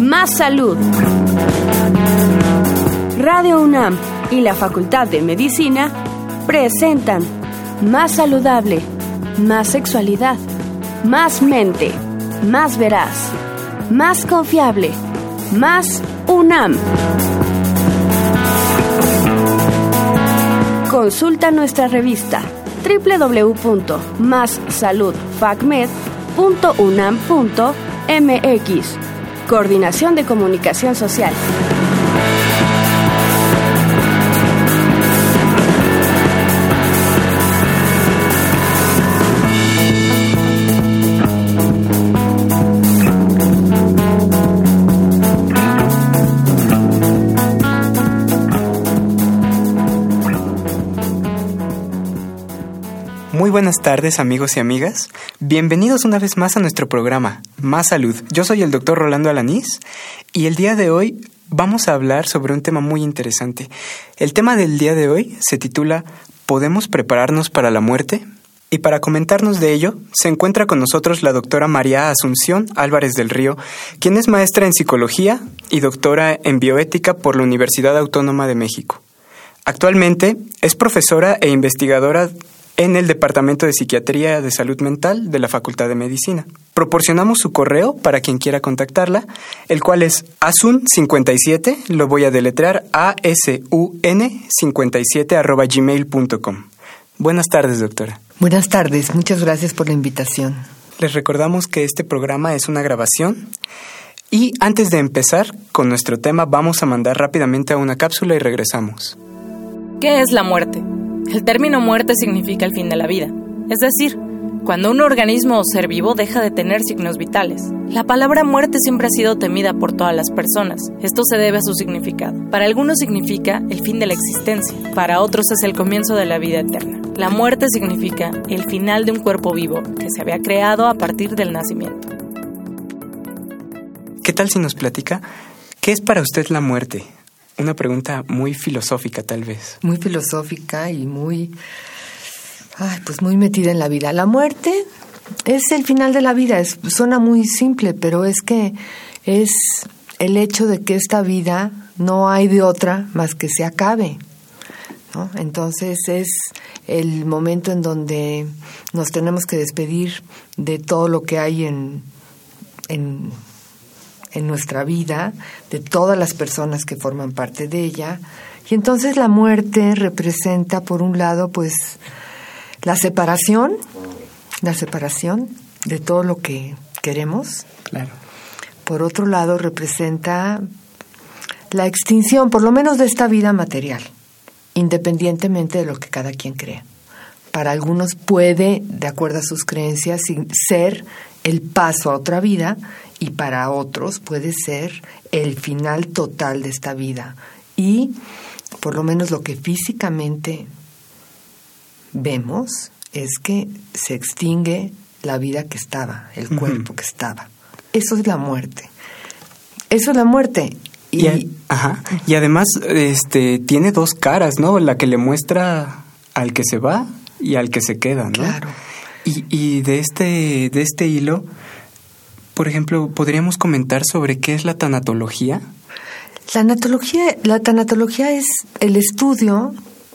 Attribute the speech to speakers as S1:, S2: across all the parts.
S1: Más salud. Radio UNAM y la Facultad de Medicina presentan Más saludable, más sexualidad, más mente, más veraz, más confiable, más UNAM. Consulta nuestra revista www.massaludfacmed.unam.mx. Coordinación de Comunicación Social.
S2: Muy buenas tardes amigos y amigas. Bienvenidos una vez más a nuestro programa Más Salud. Yo soy el doctor Rolando Alanís y el día de hoy vamos a hablar sobre un tema muy interesante. El tema del día de hoy se titula ¿Podemos prepararnos para la muerte? Y para comentarnos de ello, se encuentra con nosotros la doctora María Asunción Álvarez del Río, quien es maestra en psicología y doctora en bioética por la Universidad Autónoma de México. Actualmente es profesora e investigadora en el Departamento de Psiquiatría de Salud Mental de la Facultad de Medicina. Proporcionamos su correo para quien quiera contactarla, el cual es asun57, lo voy a deletrear A-S-U-N 57 arroba gmail.com. Buenas tardes, doctora.
S3: Buenas tardes, muchas gracias por la invitación.
S2: Les recordamos que este programa es una grabación y antes de empezar con nuestro tema vamos a mandar rápidamente a una cápsula y regresamos.
S4: ¿Qué es la muerte? El término muerte significa el fin de la vida, es decir, cuando un organismo o ser vivo deja de tener signos vitales. La palabra muerte siempre ha sido temida por todas las personas. Esto se debe a su significado. Para algunos significa el fin de la existencia, para otros es el comienzo de la vida eterna. La muerte significa el final de un cuerpo vivo que se había creado a partir del nacimiento.
S2: ¿Qué tal si nos platica qué es para usted la muerte? Una pregunta muy filosófica tal vez.
S3: Muy filosófica y muy, ay, pues muy metida en la vida. La muerte es el final de la vida. Es, suena muy simple, pero es que es el hecho de que esta vida no hay de otra más que se acabe. Entonces es el momento en donde nos tenemos que despedir de todo lo que hay en, en en nuestra vida, de todas las personas que forman parte de ella. Y entonces la muerte representa, por un lado, pues la separación, la separación de todo lo que queremos.
S2: Claro.
S3: Por otro lado, representa la extinción, por lo menos de esta vida material, independientemente de lo que cada quien crea. Para algunos puede, de acuerdo a sus creencias, ser el paso a otra vida y para otros puede ser el final total de esta vida. Y por lo menos lo que físicamente vemos es que se extingue la vida que estaba, el cuerpo que estaba. Eso es la muerte. Eso es la muerte.
S2: Y, ajá. y además este, tiene dos caras, ¿no? La que le muestra al que se va y al que se queda, ¿no?
S3: Claro.
S2: Y, y de, este, de este hilo, por ejemplo, ¿podríamos comentar sobre qué es la tanatología?
S3: La tanatología, la tanatología es el estudio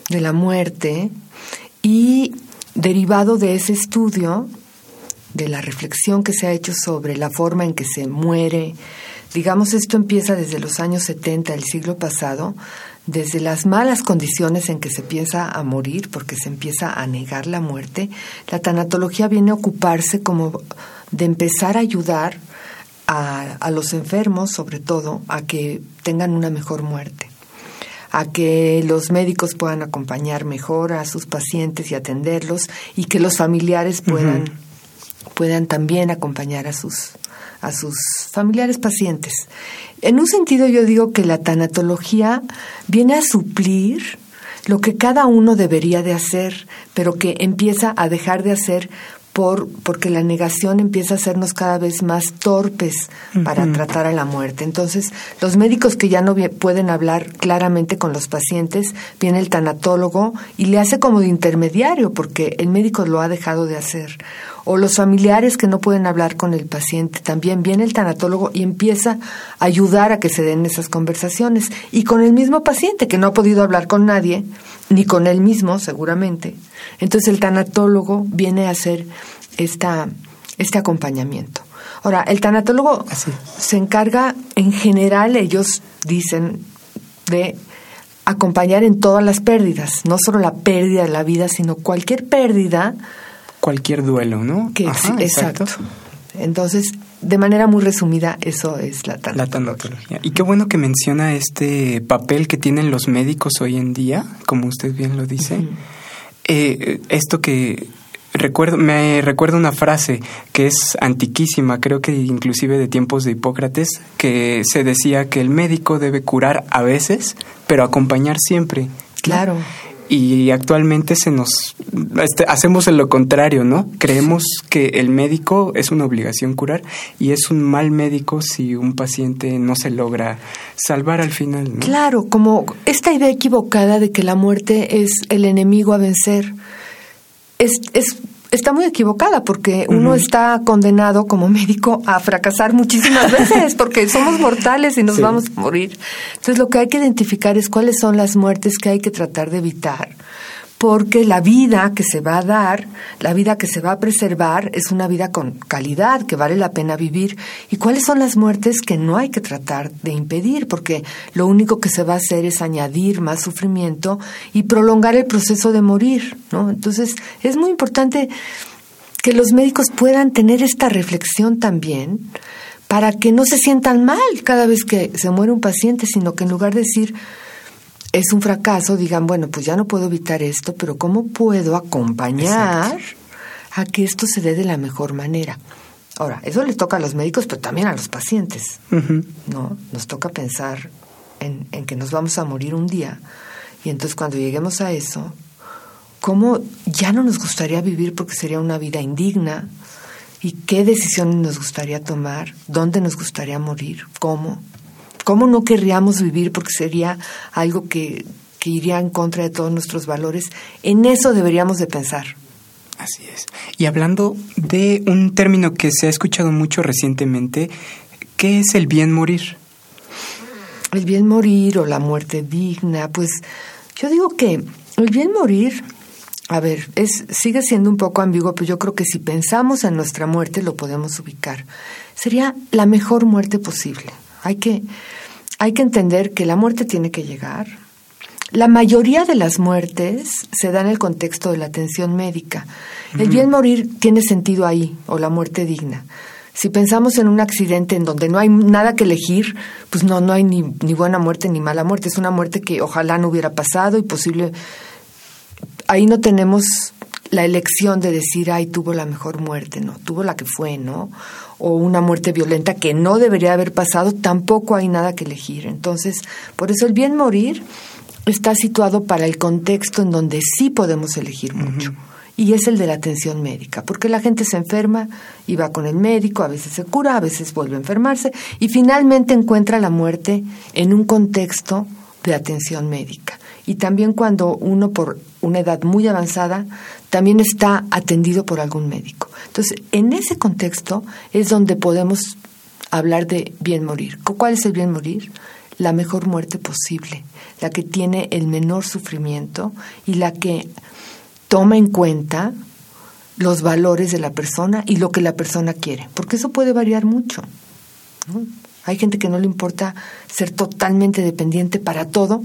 S3: de la muerte y derivado de ese estudio, de la reflexión que se ha hecho sobre la forma en que se muere, digamos esto empieza desde los años 70 del siglo pasado, desde las malas condiciones en que se piensa a morir, porque se empieza a negar la muerte, la tanatología viene a ocuparse como de empezar a ayudar a, a los enfermos, sobre todo, a que tengan una mejor muerte a que los médicos puedan acompañar mejor a sus pacientes y atenderlos y que los familiares puedan, puedan también acompañar a sus, a sus familiares pacientes. En un sentido yo digo que la tanatología viene a suplir lo que cada uno debería de hacer, pero que empieza a dejar de hacer por, porque la negación empieza a hacernos cada vez más torpes para tratar a la muerte. Entonces, los médicos que ya no pueden hablar claramente con los pacientes, viene el tanatólogo y le hace como de intermediario, porque el médico lo ha dejado de hacer. O los familiares que no pueden hablar con el paciente. También viene el tanatólogo y empieza a ayudar a que se den esas conversaciones. Y con el mismo paciente que no ha podido hablar con nadie, ni con él mismo seguramente. Entonces el tanatólogo viene a hacer esta, este acompañamiento. Ahora, el tanatólogo se encarga, en general, ellos dicen, de acompañar en todas las pérdidas, no solo la pérdida de la vida, sino cualquier pérdida.
S2: Cualquier duelo, ¿no?
S3: Que, exacto. Entonces, de manera muy resumida, eso es la tanatología. La tanatología.
S2: Y qué bueno que menciona este papel que tienen los médicos hoy en día, como usted bien lo dice. Eh, esto que recuerdo, me recuerda una frase que es antiquísima, creo que inclusive de tiempos de Hipócrates, que se decía que el médico debe curar a veces, pero acompañar siempre.
S3: Claro.
S2: Y actualmente se nos este, hacemos lo contrario, ¿no? Creemos que el médico es una obligación curar y es un mal médico si un paciente no se logra salvar al final, ¿no?
S3: Claro, como esta idea equivocada de que la muerte es el enemigo a vencer es, es está muy equivocada porque uno está condenado como médico a fracasar muchísimas veces porque somos mortales y nos vamos a morir. Entonces lo que hay que identificar es cuáles son las muertes que hay que tratar de evitar porque la vida que se va a dar, la vida que se va a preservar, es una vida con calidad, que vale la pena vivir. ¿Y cuáles son las muertes que no hay que tratar de impedir? Porque lo único que se va a hacer es añadir más sufrimiento y prolongar el proceso de morir, ¿no? Entonces, es muy importante que los médicos puedan tener esta reflexión también para que no se sientan mal cada vez que se muere un paciente, sino que en lugar de decir, es un fracaso, digan, bueno, pues ya no puedo evitar esto, pero ¿cómo puedo acompañar a que esto se dé de la mejor manera? Ahora, eso le toca a los médicos, pero también a los pacientes, ¿no? Nos toca pensar en, en que nos vamos a morir un día y entonces cuando lleguemos a eso, ¿cómo ya no nos gustaría vivir porque sería una vida indigna? ¿Y qué decisiones nos gustaría tomar? ¿Dónde nos gustaría morir? ¿Cómo? ¿Cómo no querríamos vivir? Porque sería algo que, iría en contra de todos nuestros valores. En eso deberíamos de pensar.
S2: Así es. Y hablando de un término que se ha escuchado mucho recientemente, ¿qué es el bien morir?
S3: El bien morir o la muerte digna, pues yo digo que el bien morir, a ver, es sigue siendo un poco ambiguo, pero yo creo que si pensamos en nuestra muerte lo podemos ubicar. Sería la mejor muerte posible. Hay que, hay que entender que la muerte tiene que llegar. La mayoría de las muertes se da en el contexto de la atención médica. El bien morir tiene sentido ahí, o la muerte digna. Si pensamos en un accidente en donde no hay nada que elegir, pues no, no hay ni, ni buena muerte ni mala muerte. Es una muerte que ojalá no hubiera pasado y posible. Ahí no tenemos la elección de decir, ay, tuvo la mejor muerte, no, tuvo la que fue, ¿no? O una muerte violenta que no debería haber pasado, tampoco hay nada que elegir. Entonces, por eso el bien morir está situado para el contexto en donde sí podemos elegir mucho. Y es el de la atención médica, porque la gente se enferma y va con el médico, a veces se cura, a veces vuelve a enfermarse y finalmente encuentra la muerte en un contexto de atención médica y también cuando uno por una edad muy avanzada también está atendido por algún médico. Entonces, en ese contexto es donde podemos hablar de bien morir. ¿Cuál es el bien morir? La mejor muerte posible, la que tiene el menor sufrimiento y la que toma en cuenta los valores de la persona y lo que la persona quiere, porque eso puede variar mucho. Hay gente que no le importa ser totalmente dependiente para todo,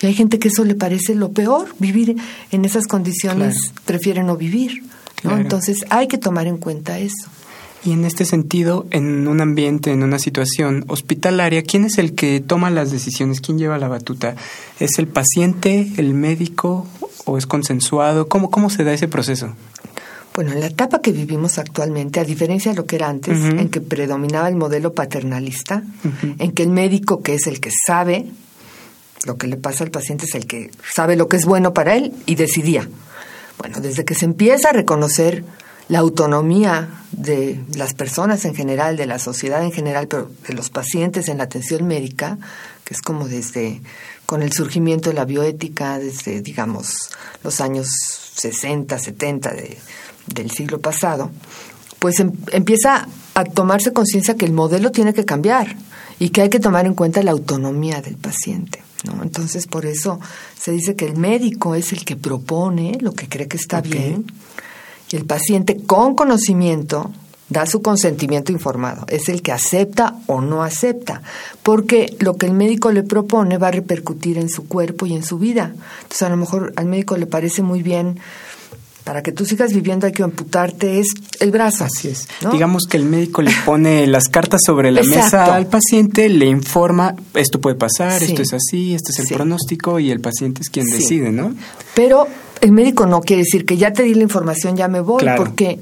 S3: y hay gente que eso le parece lo peor, vivir en esas condiciones prefiere no vivir. ¿no? Entonces hay que tomar en cuenta eso.
S2: Y en este sentido, en un ambiente, en una situación hospitalaria, ¿quién es el que toma las decisiones? ¿Quién lleva la batuta? ¿Es el paciente, el médico o es consensuado? ¿Cómo, cómo se da ese proceso?
S3: Bueno, en la etapa que vivimos actualmente, a diferencia de lo que era antes, en que predominaba el modelo paternalista, en que el médico, que es el que sabe, lo que le pasa al paciente es el que sabe lo que es bueno para él y decidía. Bueno, desde que se empieza a reconocer la autonomía de las personas en general, de la sociedad en general, pero de los pacientes en la atención médica, que es como desde con el surgimiento de la bioética, desde, digamos, los años 60, 70 de, del siglo pasado, pues em, empieza a tomarse conciencia que el modelo tiene que cambiar y que hay que tomar en cuenta la autonomía del paciente. ¿No? Entonces, por eso se dice que el médico es el que propone lo que cree que está bien y el paciente con conocimiento da su consentimiento informado, es el que acepta o no acepta, porque lo que el médico le propone va a repercutir en su cuerpo y en su vida. Entonces, a lo mejor al médico le parece muy bien para que tú sigas viviendo hay que amputarte es el brazo.
S2: Así es. Digamos que el médico le pone las cartas sobre la mesa al paciente, le informa, esto puede pasar, esto es así, este es el pronóstico y el paciente es quien decide, ¿no?
S3: Pero el médico no quiere decir que ya te di la información, ya me voy, porque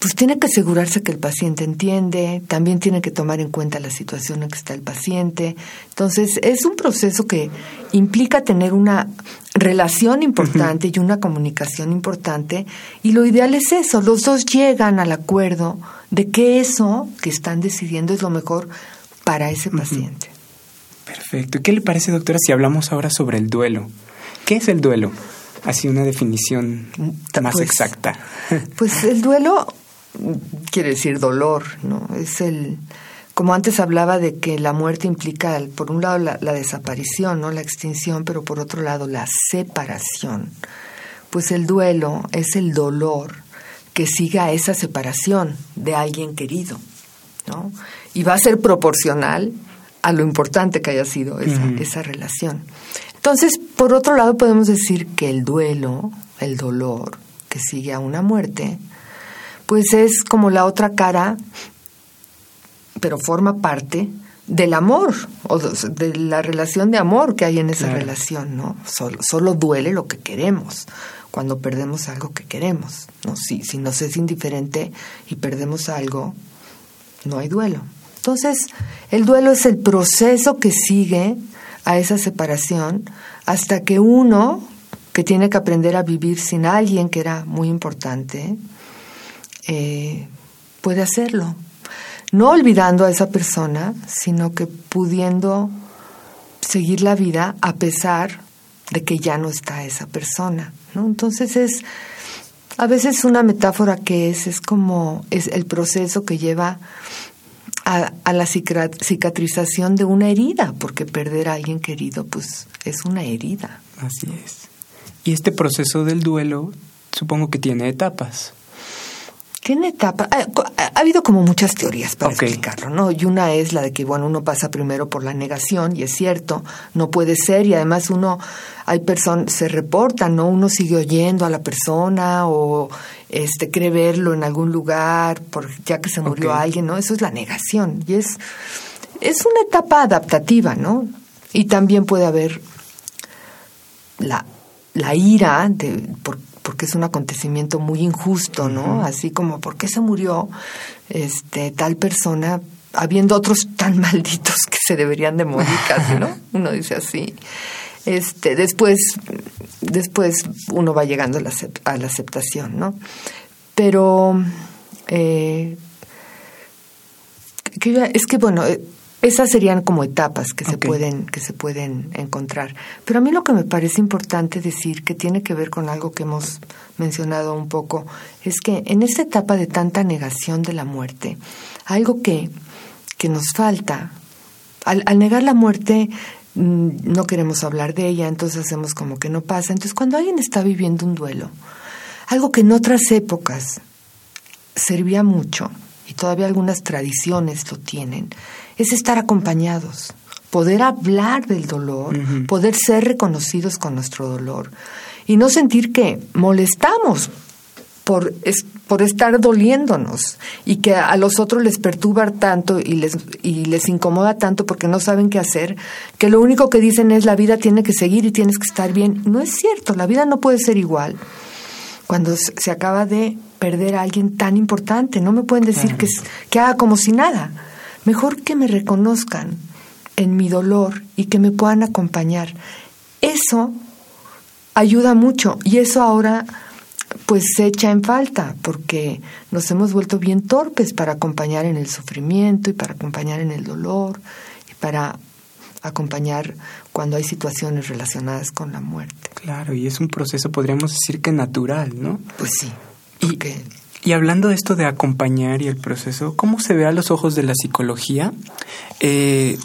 S3: pues tiene que asegurarse que el paciente entiende, también tiene que tomar en cuenta la situación en que está el paciente. Entonces, es un proceso que implica tener una relación importante y una comunicación importante, y lo ideal es eso, los dos llegan al acuerdo de que eso que están decidiendo es lo mejor para ese paciente.
S2: Perfecto. ¿Y qué le parece, doctora, si hablamos ahora sobre el duelo? ¿Qué es el duelo? Así una definición más pues, exacta.
S3: Pues el duelo quiere decir dolor, ¿no? Es el, como antes hablaba de que la muerte implica, por un lado, la, desaparición, ¿no? La extinción, pero por otro lado, la separación. Pues el duelo es el dolor que siga a esa separación de alguien querido, ¿no? Y va a ser proporcional a lo importante que haya sido esa, esa relación. Entonces, por otro lado, podemos decir que el duelo, el dolor que sigue a una muerte, pues es como la otra cara, pero forma parte del amor o de la relación de amor que hay en esa relación, ¿no? Solo, solo, duele lo que queremos cuando perdemos algo que queremos, ¿no? Si, si nos es indiferente y perdemos algo, no hay duelo. Entonces, el duelo es el proceso que sigue a esa separación hasta que uno, que tiene que aprender a vivir sin alguien que era muy importante, eh, puede hacerlo. No olvidando a esa persona, sino que pudiendo seguir la vida a pesar de que ya no está esa persona. ¿no? Entonces es a veces una metáfora que es, es como es el proceso que lleva a, a, la cicatrización de una herida, porque perder a alguien querido, pues es una herida.
S2: Así es. Y este proceso del duelo, supongo que tiene etapas.
S3: Tiene etapa. Ha, habido como muchas teorías para explicarlo, ¿no? Y una es la de que, bueno, uno pasa primero por la negación, y es cierto, no puede ser, y además uno, hay personas, se reportan, ¿no? Uno sigue oyendo a la persona o este cree verlo en algún lugar, por, ya que se murió alguien, ¿no? Eso es la negación, y es, es una etapa adaptativa, ¿no? Y también puede haber la, la ira de, por, porque es un acontecimiento muy injusto, ¿no? Así como, ¿por qué se murió este, tal persona habiendo otros tan malditos que se deberían de morir casi, ¿no? Uno dice así. Este, después, después uno va llegando a la, a la aceptación, ¿no? Pero eh, es que, bueno, eh, esas serían como etapas que se pueden que se pueden encontrar. Pero a mí lo que me parece importante decir que tiene que ver con algo que hemos mencionado un poco es que en esta etapa de tanta negación de la muerte, algo que que nos falta al, al negar la muerte mm, no queremos hablar de ella, entonces hacemos como que no pasa. Entonces, cuando alguien está viviendo un duelo, algo que en otras épocas servía mucho, y todavía algunas tradiciones lo tienen, es estar acompañados, poder hablar del dolor, poder ser reconocidos con nuestro dolor y no sentir que molestamos por, por estar doliéndonos y que a los otros les perturba tanto y les, y les incomoda tanto porque no saben qué hacer, que lo único que dicen es la vida tiene que seguir y tienes que estar bien. No es cierto, la vida no puede ser igual cuando se acaba de perder a alguien tan importante. No me pueden decir que, que haga como si nada. Mejor que me reconozcan en mi dolor y que me puedan acompañar. Eso ayuda mucho y eso ahora pues se echa en falta porque nos hemos vuelto bien torpes para acompañar en el sufrimiento y para acompañar en el dolor y para acompañar cuando hay situaciones relacionadas con la muerte.
S2: Claro, y es un proceso, podríamos decir que natural, ¿no?
S3: Pues sí, porque
S2: Y hablando de esto de acompañar y el proceso, ¿cómo se ve a los ojos de la psicología? Eh,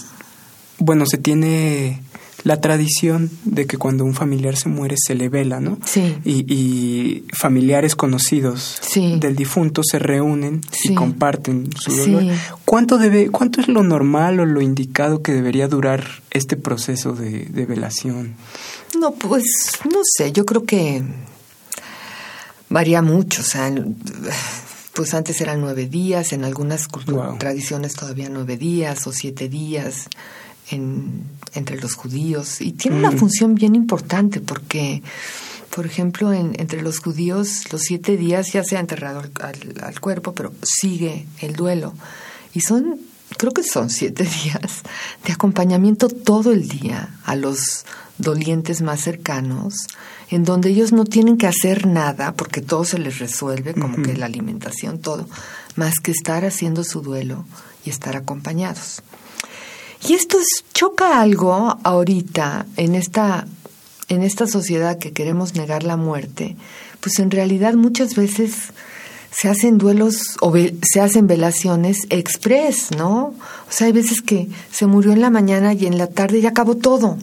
S2: bueno, se tiene la tradición de que cuando un familiar se muere se le vela, ¿no?
S3: Sí.
S2: Y, familiares conocidos del difunto se reúnen y comparten su dolor. ¿Cuánto, debe, ¿Cuánto es lo normal o lo indicado que debería durar este proceso de, de velación?
S3: No, pues no sé, yo creo que varía mucho, o sea, pues antes eran nueve días, en algunas tradiciones todavía nueve días o siete días en, entre los judíos. Y tiene una mm. función bien importante porque, por ejemplo, en, entre los judíos los siete días ya se ha enterrado al, al, cuerpo, pero sigue el duelo. Y son, creo que son siete días de acompañamiento todo el día a los dolientes más cercanos, en donde ellos no tienen que hacer nada porque todo se les resuelve, como que la alimentación, todo, más que estar haciendo su duelo y estar acompañados. Y esto es, choca algo ahorita en esta, en esta sociedad que queremos negar la muerte, pues en realidad muchas veces se hacen duelos o se hacen velaciones express, ¿no? O sea, hay veces que se murió en la mañana y en la tarde ya acabó todo.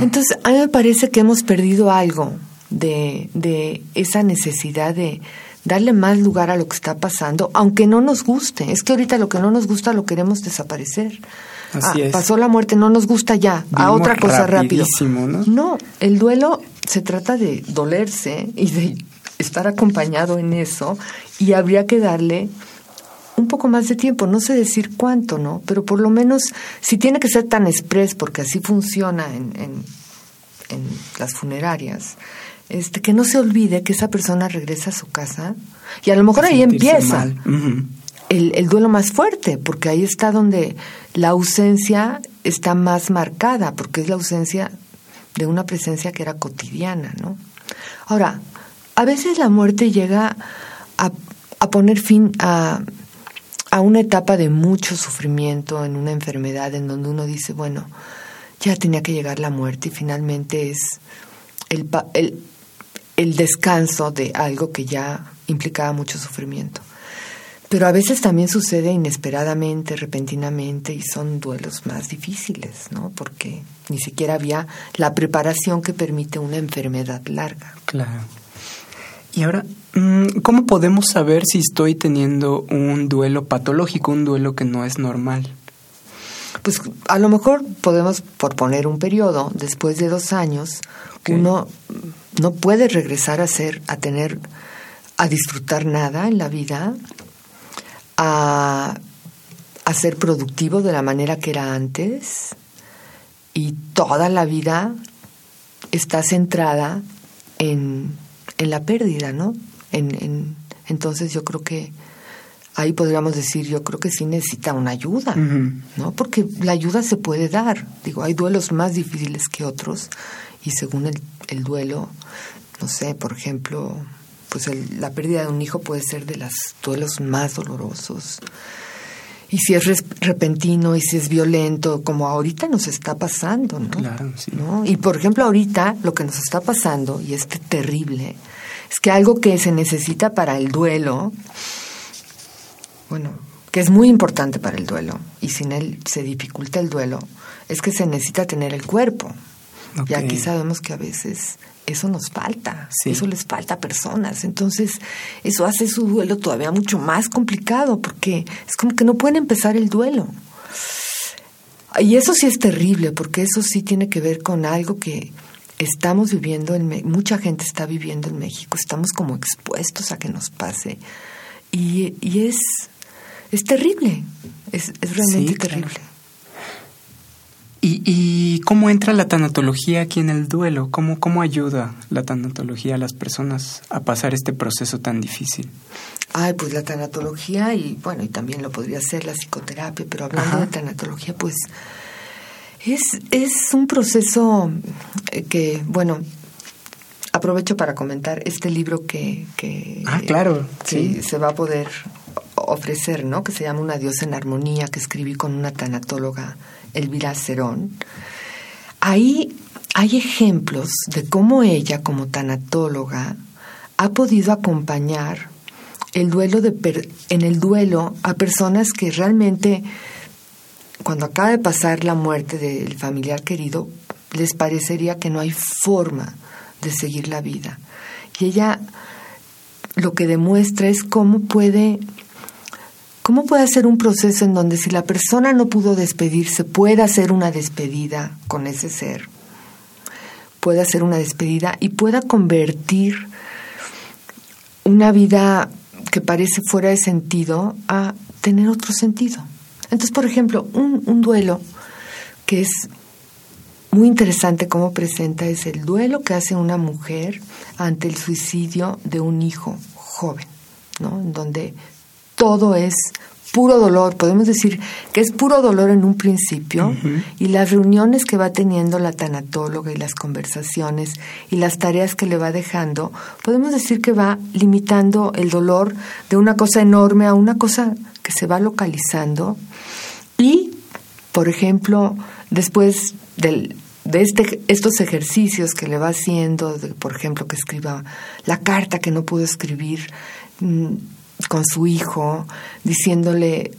S3: Entonces, a mí me parece que hemos perdido algo de, de esa necesidad de, darle más lugar a lo que está pasando, aunque no nos guste. Es que ahorita lo que no nos gusta lo queremos desaparecer.
S2: Así ah,
S3: Pasó la muerte, no nos gusta ya, a otra cosa rápido.
S2: ¿no?
S3: no, el duelo se trata de dolerse y de estar acompañado en eso y habría que darle un poco más de tiempo, no sé decir cuánto, ¿no? Pero por lo menos, si tiene que ser tan express, porque así funciona en, en, en las funerarias, este, que no se olvide que esa persona regresa a su casa y a lo mejor ahí empieza el, el, duelo más fuerte, porque ahí está donde la ausencia está más marcada, porque es la ausencia de una presencia que era cotidiana, ¿no? Ahora, a veces la muerte llega a, a poner fin a, a una etapa de mucho sufrimiento en una enfermedad en donde uno dice, bueno, ya tenía que llegar la muerte y finalmente es el, el, el descanso de algo que ya implicaba mucho sufrimiento. Pero a veces también sucede inesperadamente, repentinamente, y son duelos más difíciles, ¿no? Porque ni siquiera había la preparación que permite una enfermedad larga.
S2: Claro. Y ahora, ¿cómo podemos saber si estoy teniendo un duelo patológico, un duelo que no es normal?
S3: Pues a lo mejor podemos, por poner un periodo, después de dos años, uno no puede regresar a ser, a tener, a disfrutar nada en la vida, a, a ser productivo de la manera que era antes y toda la vida está centrada en, en la pérdida, ¿no? En, en, entonces yo creo que ahí podríamos decir, yo creo que sí necesita una ayuda, ¿no? Porque la ayuda se puede dar. Digo, hay duelos más difíciles que otros y según el, el duelo, no sé, por ejemplo, pues la pérdida de un hijo puede ser de los duelos más dolorosos. Y si es repentino y si es violento, como ahorita nos está pasando, ¿no?
S2: Claro, sí.
S3: ¿no? Y por ejemplo, ahorita lo que nos está pasando, y es terrible, es que algo que se necesita para el duelo, bueno, que es muy importante para el duelo, y sin él se dificulta el duelo, es que se necesita tener el cuerpo. Y aquí sabemos que a veces eso nos falta, eso les falta a personas. Entonces, eso hace su duelo todavía mucho más complicado porque es como que no pueden empezar el duelo. Y eso sí es terrible porque eso sí tiene que ver con algo que estamos viviendo, en mucha gente está viviendo en México, estamos como expuestos a que nos pase. Y, y es, es terrible, es, es realmente terrible.
S2: ¿Y, cómo entra la tanatología aquí en el duelo? ¿Cómo, ¿Cómo ayuda la tanatología a las personas a pasar este proceso tan difícil?
S3: Ay, pues la tanatología y bueno, y también lo podría ser la psicoterapia, pero hablando de tanatología, pues es, es un proceso que, bueno, aprovecho para comentar este libro que, que
S2: ah, claro, sí.
S3: se va a poder ofrecer, ¿no? Que se llama Una diosa en armonía, que escribí con una tanatóloga Elvira Cerón, ahí hay ejemplos de cómo ella, como tanatóloga, ha podido acompañar el duelo de en el duelo a personas que realmente cuando acaba de pasar la muerte del familiar querido les parecería que no hay forma de seguir la vida. Y ella lo que demuestra es cómo puede cómo puede hacer un proceso en donde si la persona no pudo despedirse, puede hacer una despedida con ese ser. Puede hacer una despedida y pueda convertir una vida que parece fuera de sentido a tener otro sentido. Entonces, por ejemplo, un, un duelo que es muy interesante cómo presenta es el duelo que hace una mujer ante el suicidio de un hijo joven, ¿no? En donde todo es puro dolor, podemos decir que es puro dolor en un principio y las reuniones que va teniendo la tanatóloga y las conversaciones y las tareas que le va dejando, podemos decir que va limitando el dolor de una cosa enorme a una cosa que se va localizando y, por ejemplo, después del, de este, estos ejercicios que le va haciendo, por ejemplo, que escriba la carta que no pudo escribir, mm, con su hijo, diciéndole,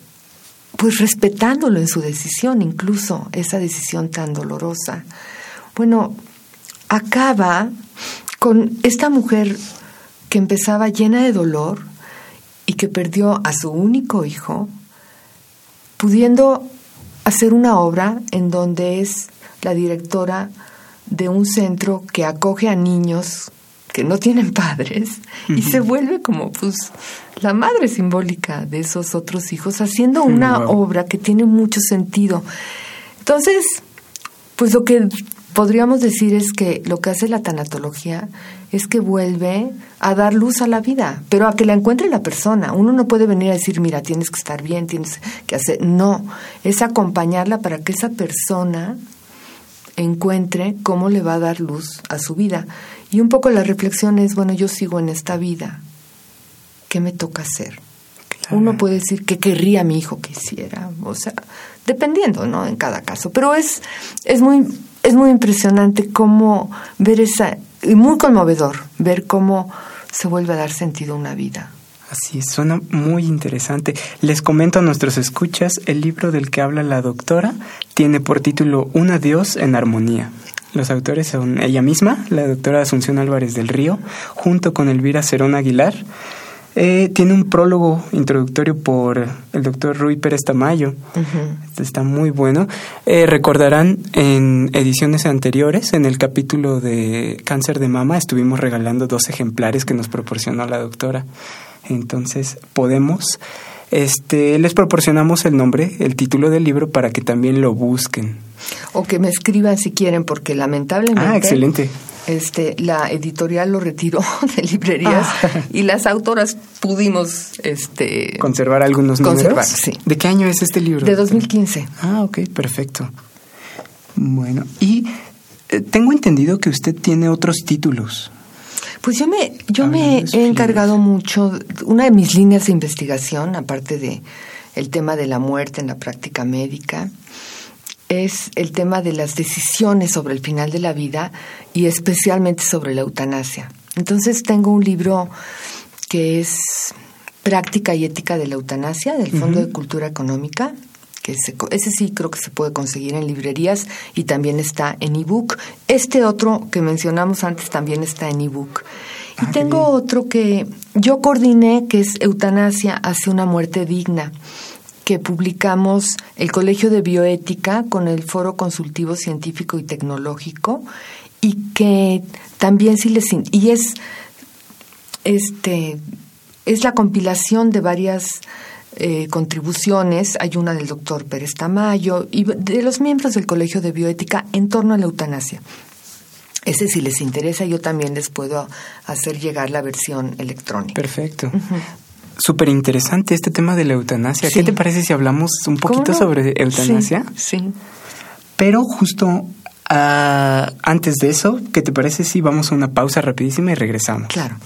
S3: pues respetándolo en su decisión, incluso esa decisión tan dolorosa. Bueno, acaba con esta mujer que empezaba llena de dolor y que perdió a su único hijo, pudiendo hacer una obra en donde es la directora de un centro que acoge a niños que no tienen padres y se vuelve como pues la madre simbólica de esos otros hijos haciendo una obra que tiene mucho sentido. Entonces, pues lo que podríamos decir es que lo que hace la tanatología es que vuelve a dar luz a la vida, pero a que la encuentre la persona. Uno no puede venir a decir, mira, tienes que estar bien, tienes que hacer. No, es acompañarla para que esa persona encuentre cómo le va a dar luz a su vida. Y un poco la reflexión es, bueno, yo sigo en esta vida, ¿qué me toca hacer? Uno puede decir que querría mi hijo que hiciera, o sea, dependiendo, ¿no? En cada caso. Pero es, es, muy, es muy impresionante cómo ver esa, y muy conmovedor, ver cómo se vuelve a dar sentido una vida.
S2: Así suena muy interesante. Les comento a nuestros escuchas, el libro del que habla la doctora tiene por título Un adiós en armonía. Los autores son ella misma, la doctora Asunción Álvarez del Río, junto con Elvira Cerón Aguilar. Eh, tiene un prólogo introductorio por el doctor Rui Pérez Tamayo. Está muy bueno. Eh, recordarán en ediciones anteriores, en el capítulo de cáncer de mama, estuvimos regalando dos ejemplares que nos proporcionó la doctora. Entonces podemos, este, les proporcionamos el nombre, el título del libro para que también lo busquen.
S3: O que me escriban si quieren, porque lamentablemente.
S2: Ah, excelente.
S3: Este, la editorial lo retiró de librerías ah. y las autoras pudimos este
S2: conservar algunos conservar,
S3: Sí.
S2: ¿De qué año es este libro?
S3: De 2015.
S2: Ah, ok, perfecto. Bueno, y eh, tengo entendido que usted tiene otros títulos.
S3: Pues yo me, yo me he encargado mucho, una de mis líneas de investigación, aparte de el tema de la muerte en la práctica médica, es el tema de las decisiones sobre el final de la vida y especialmente sobre la eutanasia. Entonces tengo un libro que es Práctica y Ética de la Eutanasia del Fondo de Cultura Económica, ese sí creo que se puede conseguir en librerías y también está en ebook. Este otro que mencionamos antes también está en ebook. Y ah, tengo otro que yo coordiné, que es Eutanasia hacia una muerte digna, que publicamos el Colegio de Bioética con el Foro Consultivo Científico y Tecnológico y que también sí les y es este es la compilación de varias eh, contribuciones, hay una del doctor Pérez Tamayo y de los miembros del Colegio de Bioética en torno a la eutanasia. Ese si les interesa, yo también les puedo hacer llegar la versión electrónica.
S2: Perfecto. Súper interesante este tema de la eutanasia. ¿Qué te parece si hablamos un poquito sobre eutanasia?
S3: Sí.
S2: Pero justo ah, antes de eso, ¿qué te parece si vamos a una pausa rapidísima y regresamos?
S3: Claro.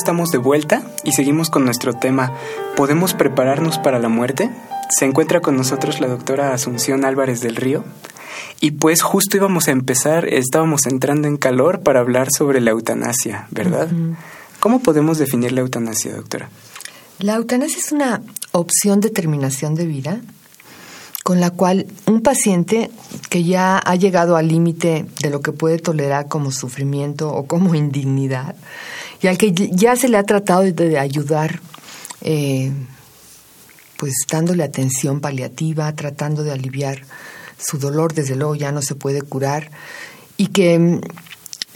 S2: Estamos de vuelta y seguimos con nuestro tema ¿Podemos prepararnos para la muerte? Se encuentra con nosotros la doctora Asunción Álvarez del Río. Y pues justo íbamos a empezar, estábamos entrando en calor para hablar sobre la eutanasia, ¿verdad? ¿Cómo podemos definir la eutanasia, doctora?
S3: La eutanasia es una opción de terminación de vida con la cual un paciente que ya ha llegado al límite de lo que puede tolerar como sufrimiento o como indignidad, y al que ya se le ha tratado de ayudar, eh, pues dándole atención paliativa, tratando de aliviar su dolor, desde luego ya no se puede curar, y que,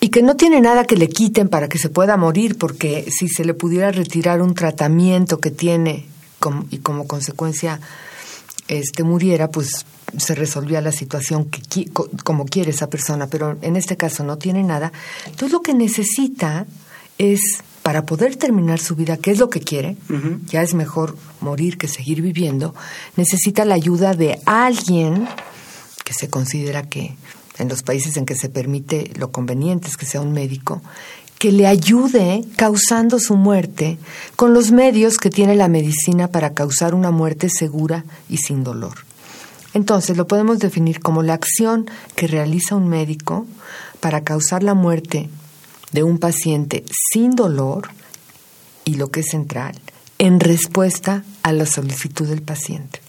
S3: y que no tiene nada que le quiten para que se pueda morir, porque si se le pudiera retirar un tratamiento que tiene y como consecuencia este muriera, pues se resolvía la situación que, como quiere esa persona, pero en este caso no tiene nada. Entonces lo que necesita es, para poder terminar su vida, que es lo que quiere, ya es mejor morir que seguir viviendo, necesita la ayuda de alguien que se considera que en los países en que se permite lo conveniente es que sea un médico, que le ayude causando su muerte con los medios que tiene la medicina para causar una muerte segura y sin dolor. Entonces lo podemos definir como la acción que realiza un médico para causar la muerte de un paciente sin dolor y lo que es central, en respuesta a la solicitud del paciente.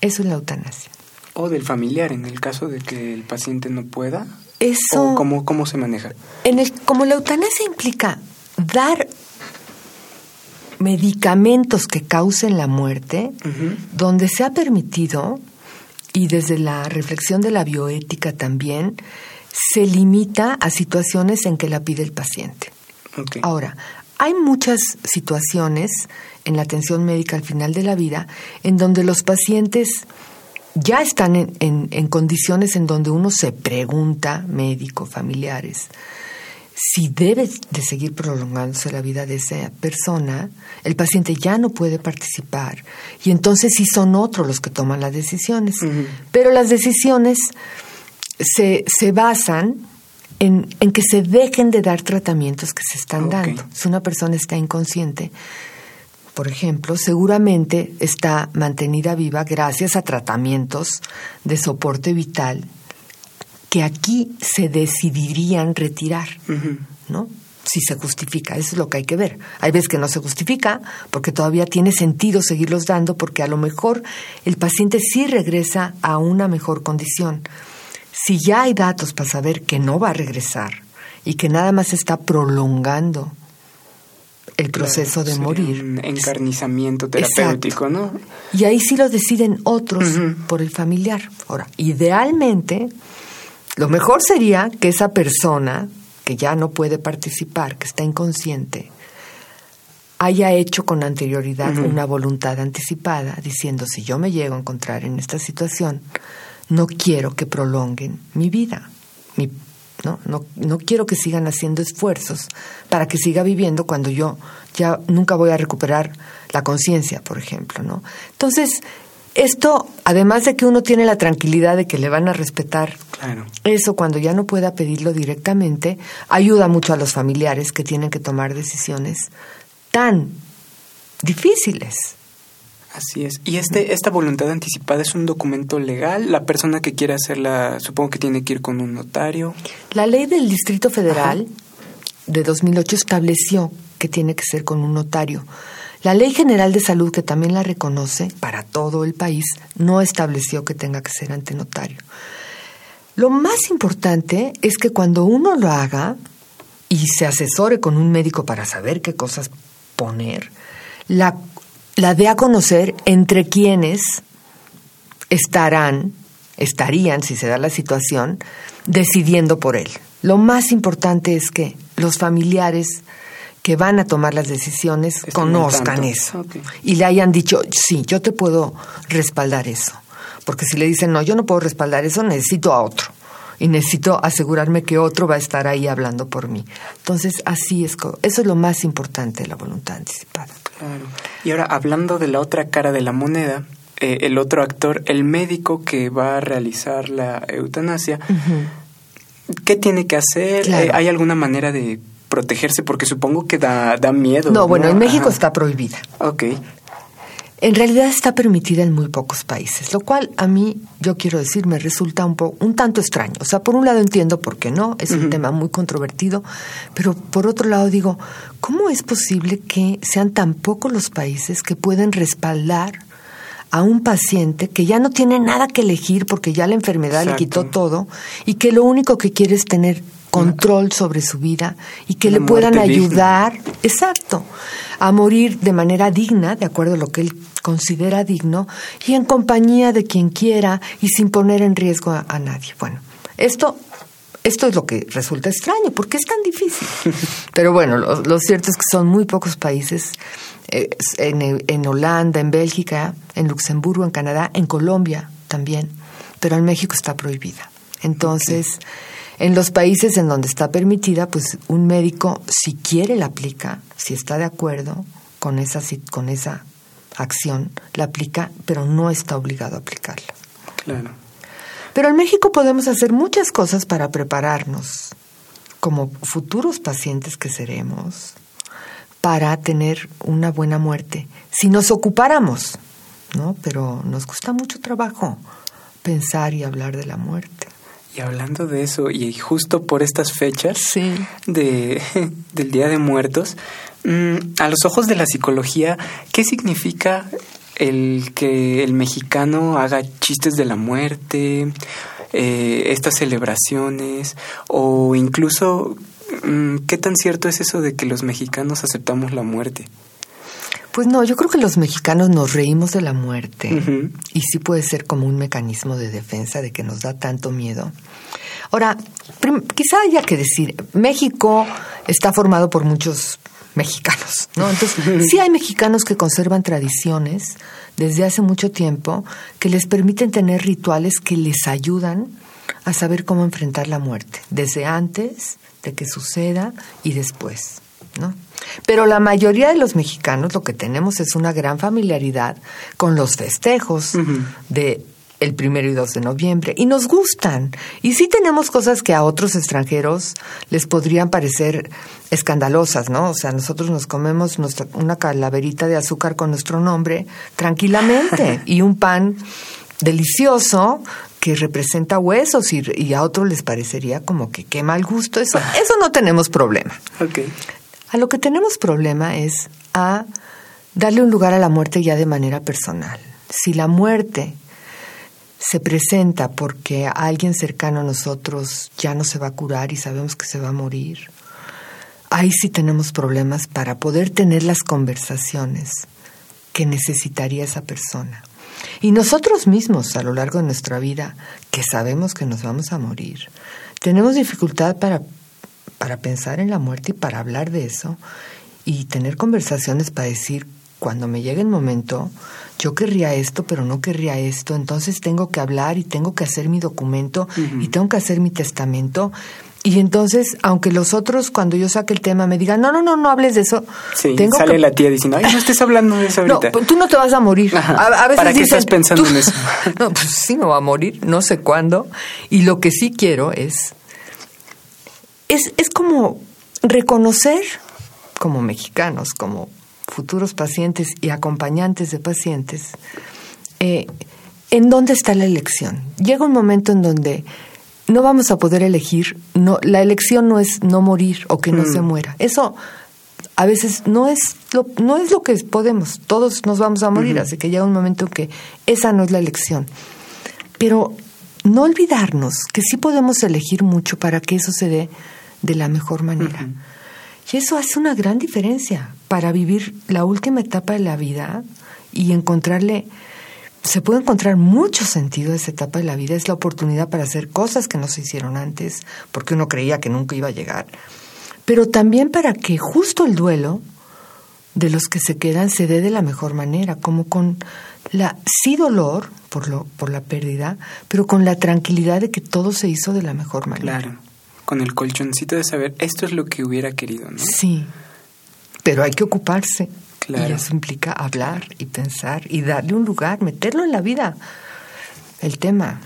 S3: Eso es la eutanasia.
S2: O del familiar, en el caso de que el paciente no pueda
S3: eso.
S2: cómo, cómo se maneja?
S3: En el, como la eutanasia implica dar medicamentos que causen la muerte, donde se ha permitido, y desde la reflexión de la bioética también, se limita a situaciones en que la pide el paciente. Ahora, hay muchas situaciones en la atención médica al final de la vida en donde los pacientes ya están en, en, condiciones en donde uno se pregunta, médico, familiares, si debe de seguir prolongándose la vida de esa persona, el paciente ya no puede participar y entonces sí son otros los que toman las decisiones. Pero las decisiones se, se basan en, en, que se dejen de dar tratamientos que se están dando. Si una persona está inconsciente, por ejemplo, seguramente está mantenida viva gracias a tratamientos de soporte vital que aquí se decidirían retirar, ¿no? Si se justifica, eso es lo que hay que ver. Hay veces que no se justifica porque todavía tiene sentido seguirlos dando porque a lo mejor el paciente sí regresa a una mejor condición. Si ya hay datos para saber que no va a regresar y que nada más está prolongando el proceso de morir.
S2: Un encarnizamiento terapéutico, ¿no?
S3: Y ahí sí lo deciden otros por el familiar. Ahora, idealmente, lo mejor sería que esa persona que ya no puede participar, que está inconsciente, haya hecho con anterioridad una voluntad anticipada, diciendo, si yo me llego a encontrar en esta situación, no quiero que prolonguen mi vida, mi ¿no? No, no quiero que sigan haciendo esfuerzos para que siga viviendo cuando yo ya nunca voy a recuperar la conciencia, por ejemplo, ¿no? Entonces, esto, además de que uno tiene la tranquilidad de que le van a respetar eso cuando ya no pueda pedirlo directamente, ayuda mucho a los familiares que tienen que tomar decisiones tan difíciles.
S2: Así es. ¿Y este, esta voluntad anticipada es un documento legal? ¿La persona que quiere hacerla, supongo que tiene que ir con un notario?
S3: La ley del Distrito Federal de 2008 estableció que tiene que ser con un notario. La Ley General de Salud, que también la reconoce para todo el país, no estableció que tenga que ser ante notario. Lo más importante es que cuando uno lo haga y se asesore con un médico para saber qué cosas poner, la la dé a conocer entre quienes estarán, estarían, si se da la situación, decidiendo por él. Lo más importante es que los familiares que van a tomar las decisiones conozcan eso y le hayan dicho, sí, yo te puedo respaldar eso. Porque si le dicen, no, yo no puedo respaldar eso, necesito a otro. Y necesito asegurarme que otro va a estar ahí hablando por mí. Entonces, así es. Eso es lo más importante de la voluntad anticipada.
S2: Claro. Y ahora, hablando de la otra cara de la moneda, eh, el otro actor, el médico que va a realizar la eutanasia, ¿qué tiene que hacer? Eh, ¿Hay alguna manera de protegerse? Porque supongo que da, da miedo.
S3: No, bueno, en México
S2: Ajá.
S3: está prohibida.
S2: Ok.
S3: En realidad está permitida en muy pocos países, lo cual a mí, yo quiero decir, me resulta un, po- un tanto extraño. O sea, por un lado entiendo por qué no, es un tema muy controvertido, pero por otro lado digo, ¿cómo es posible que sean tan pocos los países que pueden respaldar a un paciente que ya no tiene nada que elegir porque ya la enfermedad le quitó todo y que lo único que quiere es tener control sobre su vida y que
S2: Una
S3: le puedan
S2: digna.
S3: ayudar exacto, a morir de manera digna, de acuerdo a lo que él considera digno, y en compañía de quien quiera y sin poner en riesgo a, a nadie. Bueno, esto, esto es lo que resulta extraño, porque es tan difícil. Pero bueno, lo, lo cierto es que son muy pocos países, eh, en, en Holanda, en Bélgica, en Luxemburgo, en Canadá, en Colombia también, pero en México está prohibida. Entonces, en los países en donde está permitida, pues un médico, si quiere, la aplica, si está de acuerdo con esa, con esa acción, la aplica, pero no está obligado a aplicarla.
S2: Claro.
S3: Pero en México podemos hacer muchas cosas para prepararnos como futuros pacientes que seremos para tener una buena muerte. Si nos ocupáramos, ¿no? Pero nos cuesta mucho trabajo pensar y hablar de la muerte.
S2: Y hablando de eso, y justo por estas fechas
S3: Sí.
S2: de, del Día de Muertos, mm, a los ojos de la psicología, ¿qué significa el que el mexicano haga chistes de la muerte, eh, estas celebraciones, o incluso, mm, ¿qué tan cierto es eso de que los mexicanos aceptamos la muerte?
S3: Pues no, yo creo que los mexicanos nos reímos de la muerte y sí puede ser como un mecanismo de defensa de que nos da tanto miedo. Ahora, quizá haya que decir, México está formado por muchos mexicanos, ¿no? Entonces, sí hay mexicanos que conservan tradiciones desde hace mucho tiempo que les permiten tener rituales que les ayudan a saber cómo enfrentar la muerte, desde antes de que suceda y después, ¿no? Pero la mayoría de los mexicanos lo que tenemos es una gran familiaridad con los festejos
S2: Ujú.
S3: de el primero y 2 de noviembre y nos gustan. Y sí tenemos cosas que a otros extranjeros les podrían parecer escandalosas, ¿no? O sea, nosotros nos comemos nuestra, una calaverita de azúcar con nuestro nombre tranquilamente y un pan delicioso que representa huesos y, y a otros les parecería como que qué mal gusto. Eso, eso no tenemos problema.
S2: Ok.
S3: A lo que tenemos problema es a darle un lugar a la muerte ya de manera personal. Si la muerte se presenta porque alguien cercano a nosotros ya no se va a curar y sabemos que se va a morir, ahí sí tenemos problemas para poder tener las conversaciones que necesitaría esa persona. Y nosotros mismos a lo largo de nuestra vida, que sabemos que nos vamos a morir, tenemos dificultad para, para pensar en la muerte y para hablar de eso y tener conversaciones para decir, cuando me llegue el momento, yo querría esto, pero no querría esto, entonces tengo que hablar y tengo que hacer mi documento y tengo que hacer mi testamento. Y entonces, aunque los otros, cuando yo saque el tema, me digan, no, no, no, no hables de eso,
S2: Sí,
S3: tengo
S2: sale
S3: que
S2: la tía diciendo, ay, no estés hablando de eso
S3: no,
S2: ahorita.
S3: pues tú no te vas a morir.
S2: Ajá.
S3: A, a veces
S2: ¿Para qué
S3: dicen,
S2: estás pensando
S3: tú-
S2: en eso?
S3: no, pues sí me va a morir, no sé cuándo. Y lo que sí quiero es, es, es como reconocer como mexicanos, como futuros pacientes y acompañantes de pacientes, eh, en dónde está la elección. Llega un momento en donde no vamos a poder elegir, no, la elección no es no morir o que no
S2: Mm.
S3: se muera. Eso a veces no es lo, no es lo que podemos, todos nos vamos a morir, así que llega un momento en que esa no es la elección. Pero no olvidarnos que sí podemos elegir mucho para que eso se dé de la mejor manera. Y eso hace una gran diferencia para vivir la última etapa de la vida y encontrarle, se puede encontrar mucho sentido a esa etapa de la vida, es la oportunidad para hacer cosas que no se hicieron antes, porque uno creía que nunca iba a llegar, pero también para que justo el duelo de los que se quedan se dé de la mejor manera, como con la sí dolor por lo por la pérdida, pero con la tranquilidad de que todo se hizo de la mejor manera.
S2: Claro. Con el colchoncito de saber, esto es lo que hubiera querido, ¿no?
S3: Sí. Pero hay que ocuparse.
S2: Claro.
S3: Y eso implica hablar y pensar y darle un lugar, meterlo en la vida. El tema.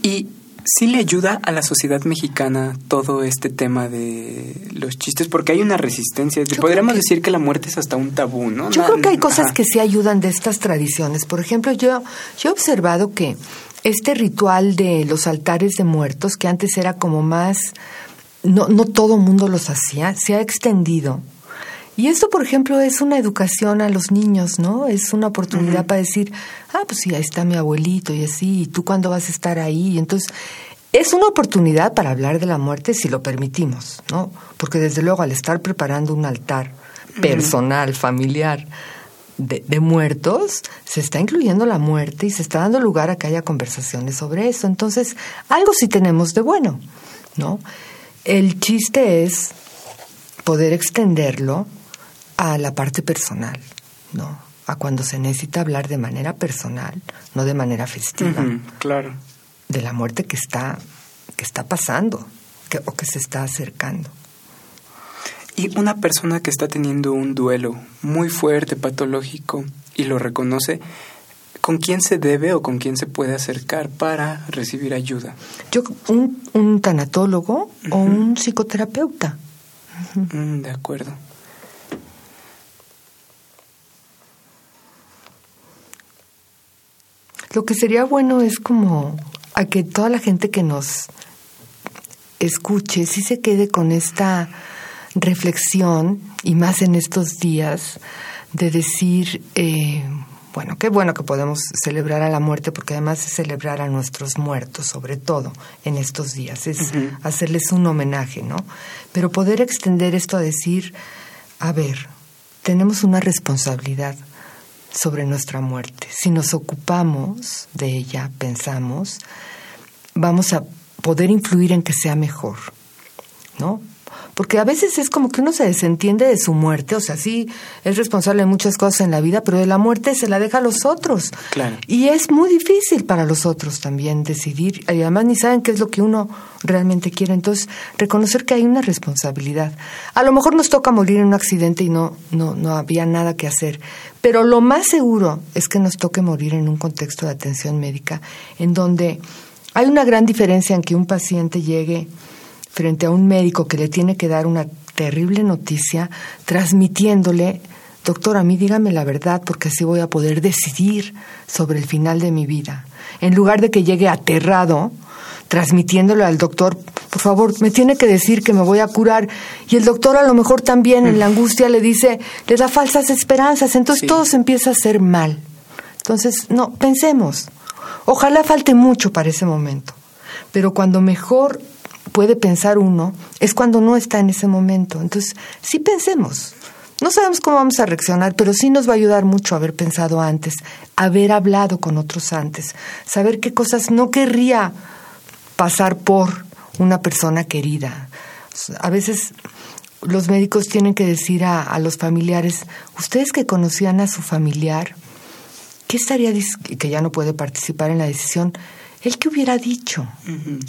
S2: Y sí le ayuda a la sociedad mexicana todo este tema de los chistes, porque hay una resistencia. Podríamos decir que la muerte es hasta un tabú, ¿no?
S3: Yo creo que hay cosas que sí ayudan de estas tradiciones. Por ejemplo, yo, yo he observado que este ritual de los altares de muertos, que antes era como más, no, no todo mundo los hacía, se ha extendido. Y esto, por ejemplo, es una educación a los niños, ¿no? Es una oportunidad para decir, ah, pues sí, ahí está mi abuelito y así, ¿y tú cuándo vas a estar ahí? Y entonces, es una oportunidad para hablar de la muerte si lo permitimos, ¿no? Porque desde luego al estar preparando un altar personal, familiar, de, de, muertos, se está incluyendo la muerte y se está dando lugar a que haya conversaciones sobre eso. Entonces, algo sí tenemos de bueno, ¿no? El chiste es poder extenderlo a la parte personal, ¿no? A cuando se necesita hablar de manera personal, no de manera festiva.
S2: claro.
S3: De la muerte que está, que está pasando que, o que se está acercando.
S2: Y una persona que está teniendo un duelo muy fuerte, patológico, y lo reconoce, ¿con quién se debe o con quién se puede acercar para recibir ayuda?
S3: Yo, un, un tanatólogo o un psicoterapeuta.
S2: Mm, de acuerdo.
S3: Lo que sería bueno es como a que toda la gente que nos escuche sí se quede con esta reflexión y más en estos días de decir, eh, bueno, qué bueno que podemos celebrar a la muerte porque además es celebrar a nuestros muertos, sobre todo en estos días, es hacerles un homenaje, ¿no? Pero poder extender esto a decir, a ver, tenemos una responsabilidad sobre nuestra muerte. Si nos ocupamos de ella, pensamos, vamos a poder influir en que sea mejor, ¿no? Porque a veces es como que uno se desentiende de su muerte, o sea, sí es responsable de muchas cosas en la vida, pero de la muerte se la deja a los otros.
S2: Claro.
S3: Y es muy difícil para los otros también decidir, y además ni saben qué es lo que uno realmente quiere. Entonces, reconocer que hay una responsabilidad. A lo mejor nos toca morir en un accidente y no, no, no había nada que hacer, pero lo más seguro es que nos toque morir en un contexto de atención médica, en donde hay una gran diferencia en que un paciente llegue frente a un médico que le tiene que dar una terrible noticia, transmitiéndole, doctor, a mí dígame la verdad porque así voy a poder decidir sobre el final de mi vida. En lugar de que llegue aterrado, transmitiéndole al doctor, por favor, me tiene que decir que me voy a curar. Y el doctor a lo mejor también en la angustia le dice, le da falsas esperanzas, entonces todo se empieza a hacer mal. Entonces, no, pensemos. Ojalá falte mucho para ese momento. Pero cuando mejor puede pensar uno es cuando no está en ese momento. Entonces, sí pensemos. No sabemos cómo vamos a reaccionar, pero sí nos va a ayudar mucho haber pensado antes, haber hablado con otros antes, saber qué cosas no querría pasar por una persona querida. A veces los médicos tienen que decir a, a los familiares, ustedes que conocían a su familiar, ¿qué estaría que ya no puede participar en la decisión? ¿Él qué hubiera dicho?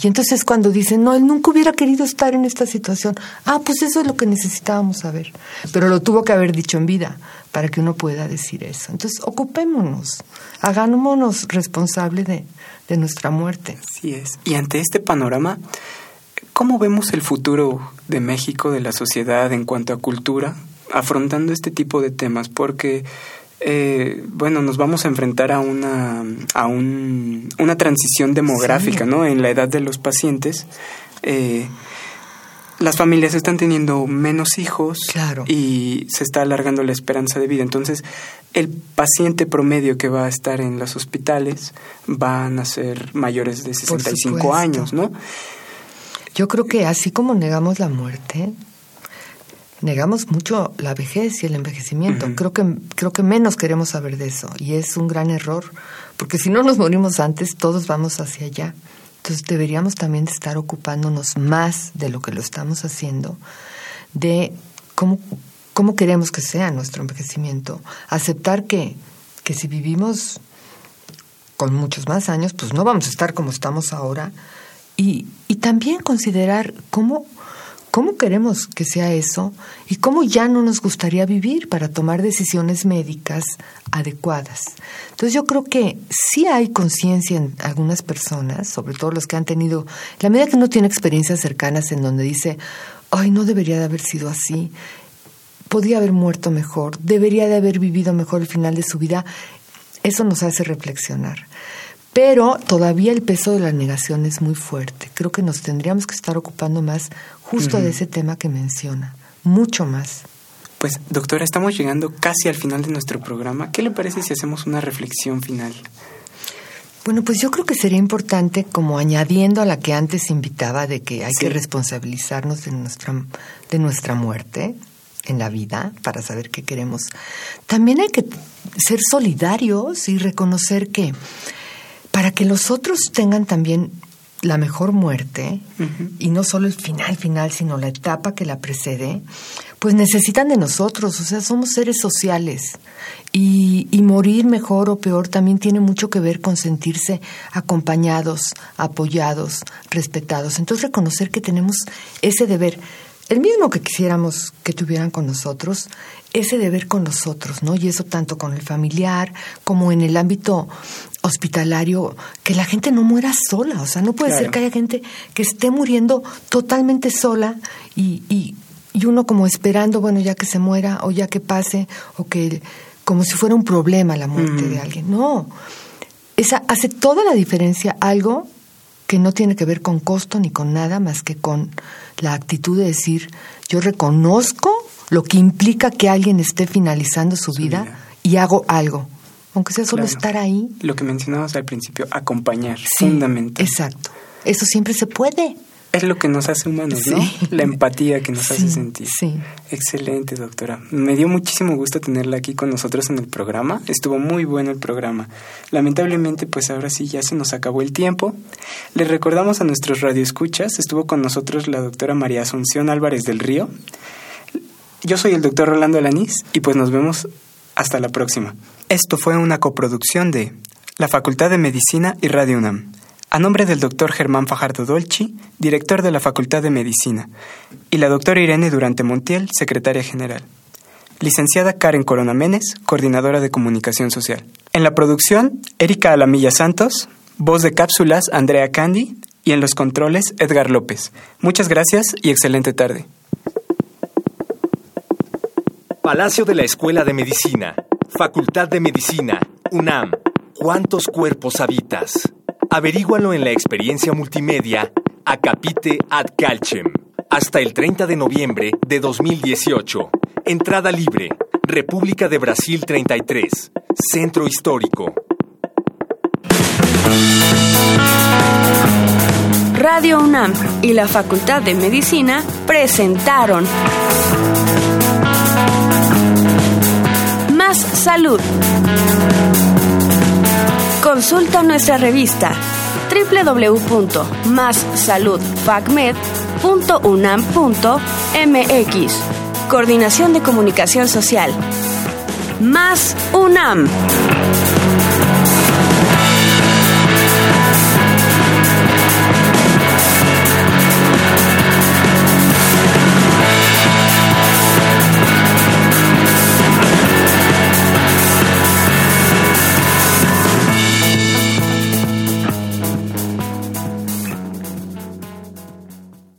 S3: Y entonces cuando dicen, no, él nunca hubiera querido estar en esta situación, ah, pues eso es lo que necesitábamos saber. Pero lo tuvo que haber dicho en vida para que uno pueda decir eso. Entonces, ocupémonos, hagámonos responsables de, de nuestra muerte.
S2: Así es. Y ante este panorama, ¿cómo vemos el futuro de México, de la sociedad en cuanto a cultura, afrontando este tipo de temas? Porque eh, bueno, nos vamos a enfrentar a una, a un, una transición demográfica, ¿no? En la edad de los pacientes. Eh, las familias están teniendo menos hijos
S3: claro.
S2: y se está alargando la esperanza de vida. Entonces, el paciente promedio que va a estar en los hospitales van a ser mayores de 65 años, ¿no?
S3: Yo creo que así como negamos la muerte, negamos mucho la vejez y el envejecimiento. Creo que creo que menos queremos saber de eso y es un gran error, porque si no nos morimos antes, todos vamos hacia allá. Entonces deberíamos también estar ocupándonos más de lo que lo estamos haciendo, de cómo, cómo queremos que sea nuestro envejecimiento. Aceptar que, que si vivimos con muchos más años, pues no vamos a estar como estamos ahora. Y, y también considerar cómo cómo queremos que sea eso y cómo ya no nos gustaría vivir para tomar decisiones médicas adecuadas. Entonces yo creo que sí hay conciencia en algunas personas, sobre todo los que han tenido, la medida que uno tiene experiencias cercanas en donde dice, ay, no debería de haber sido así, podría haber muerto mejor, debería de haber vivido mejor el final de su vida, eso nos hace reflexionar. Pero todavía el peso de la negación es muy fuerte. Creo que nos tendríamos que estar ocupando más justo de ese tema que menciona, mucho más.
S2: Pues doctora, estamos llegando casi al final de nuestro programa. ¿Qué le parece si hacemos una reflexión final?
S3: Bueno, pues yo creo que sería importante, como añadiendo a la que antes invitaba, de que hay que responsabilizarnos de nuestra, de nuestra muerte en la vida para saber qué queremos. También hay que ser solidarios y reconocer que para que los otros tengan también la mejor muerte, y no solo el final final, sino la etapa que la precede, pues necesitan de nosotros, o sea, somos seres sociales. Y, y, morir mejor o peor también tiene mucho que ver con sentirse acompañados, apoyados, respetados. Entonces reconocer que tenemos ese deber, el mismo que quisiéramos que tuvieran con nosotros, ese deber con nosotros, ¿no? Y eso tanto con el familiar como en el ámbito hospitalario, que la gente no muera sola. O sea, no puede ser que haya gente que esté muriendo totalmente sola y, y, uno como esperando, bueno, ya que se muera o ya que pase o que como si fuera un problema la muerte de alguien. No, esa hace toda la diferencia algo que no tiene que ver con costo ni con nada más que con la actitud de decir, yo reconozco lo que implica que alguien esté finalizando su, vida, y hago algo. Aunque sea solo estar ahí.
S2: Lo que mencionabas al principio, acompañar, fundamental.
S3: Exacto. Eso siempre se puede.
S2: Es lo que nos hace humanos, ¿no? La empatía que nos hace sentir.
S3: Sí.
S2: Excelente, doctora. Me dio muchísimo gusto tenerla aquí con nosotros en el programa. Estuvo muy bueno el programa. Lamentablemente, pues ahora sí ya se nos acabó el tiempo. Les recordamos a nuestros radioescuchas, estuvo con nosotros la doctora María Asunción Álvarez del Río. Yo soy el doctor Rolando Alanís y pues nos vemos hasta la próxima. Esto fue una coproducción de la Facultad de Medicina y Radio UNAM, a nombre del doctor Germán Fajardo Dolci, director de la Facultad de Medicina, y la doctora Irene Durante Montiel, secretaria general. Licenciada Karen Corona Menes, coordinadora de comunicación social. En la producción, Erika Alamilla Santos, voz de cápsulas Andrea Candy y en los controles Edgar López. Muchas gracias y excelente tarde.
S5: Palacio de la Escuela de Medicina, Facultad de Medicina, UNAM. ¿Cuántos cuerpos habitas? Averígualo en la experiencia multimedia Acapite ad Calcem. Hasta el 30 de noviembre de 2018. Entrada libre. República de Brasil 33. Centro Histórico.
S1: Radio UNAM y la Facultad de Medicina presentaron Salud. Consulta nuestra revista www.massaludfacmed.unam.mx. Coordinación de Comunicación Social. Más UNAM.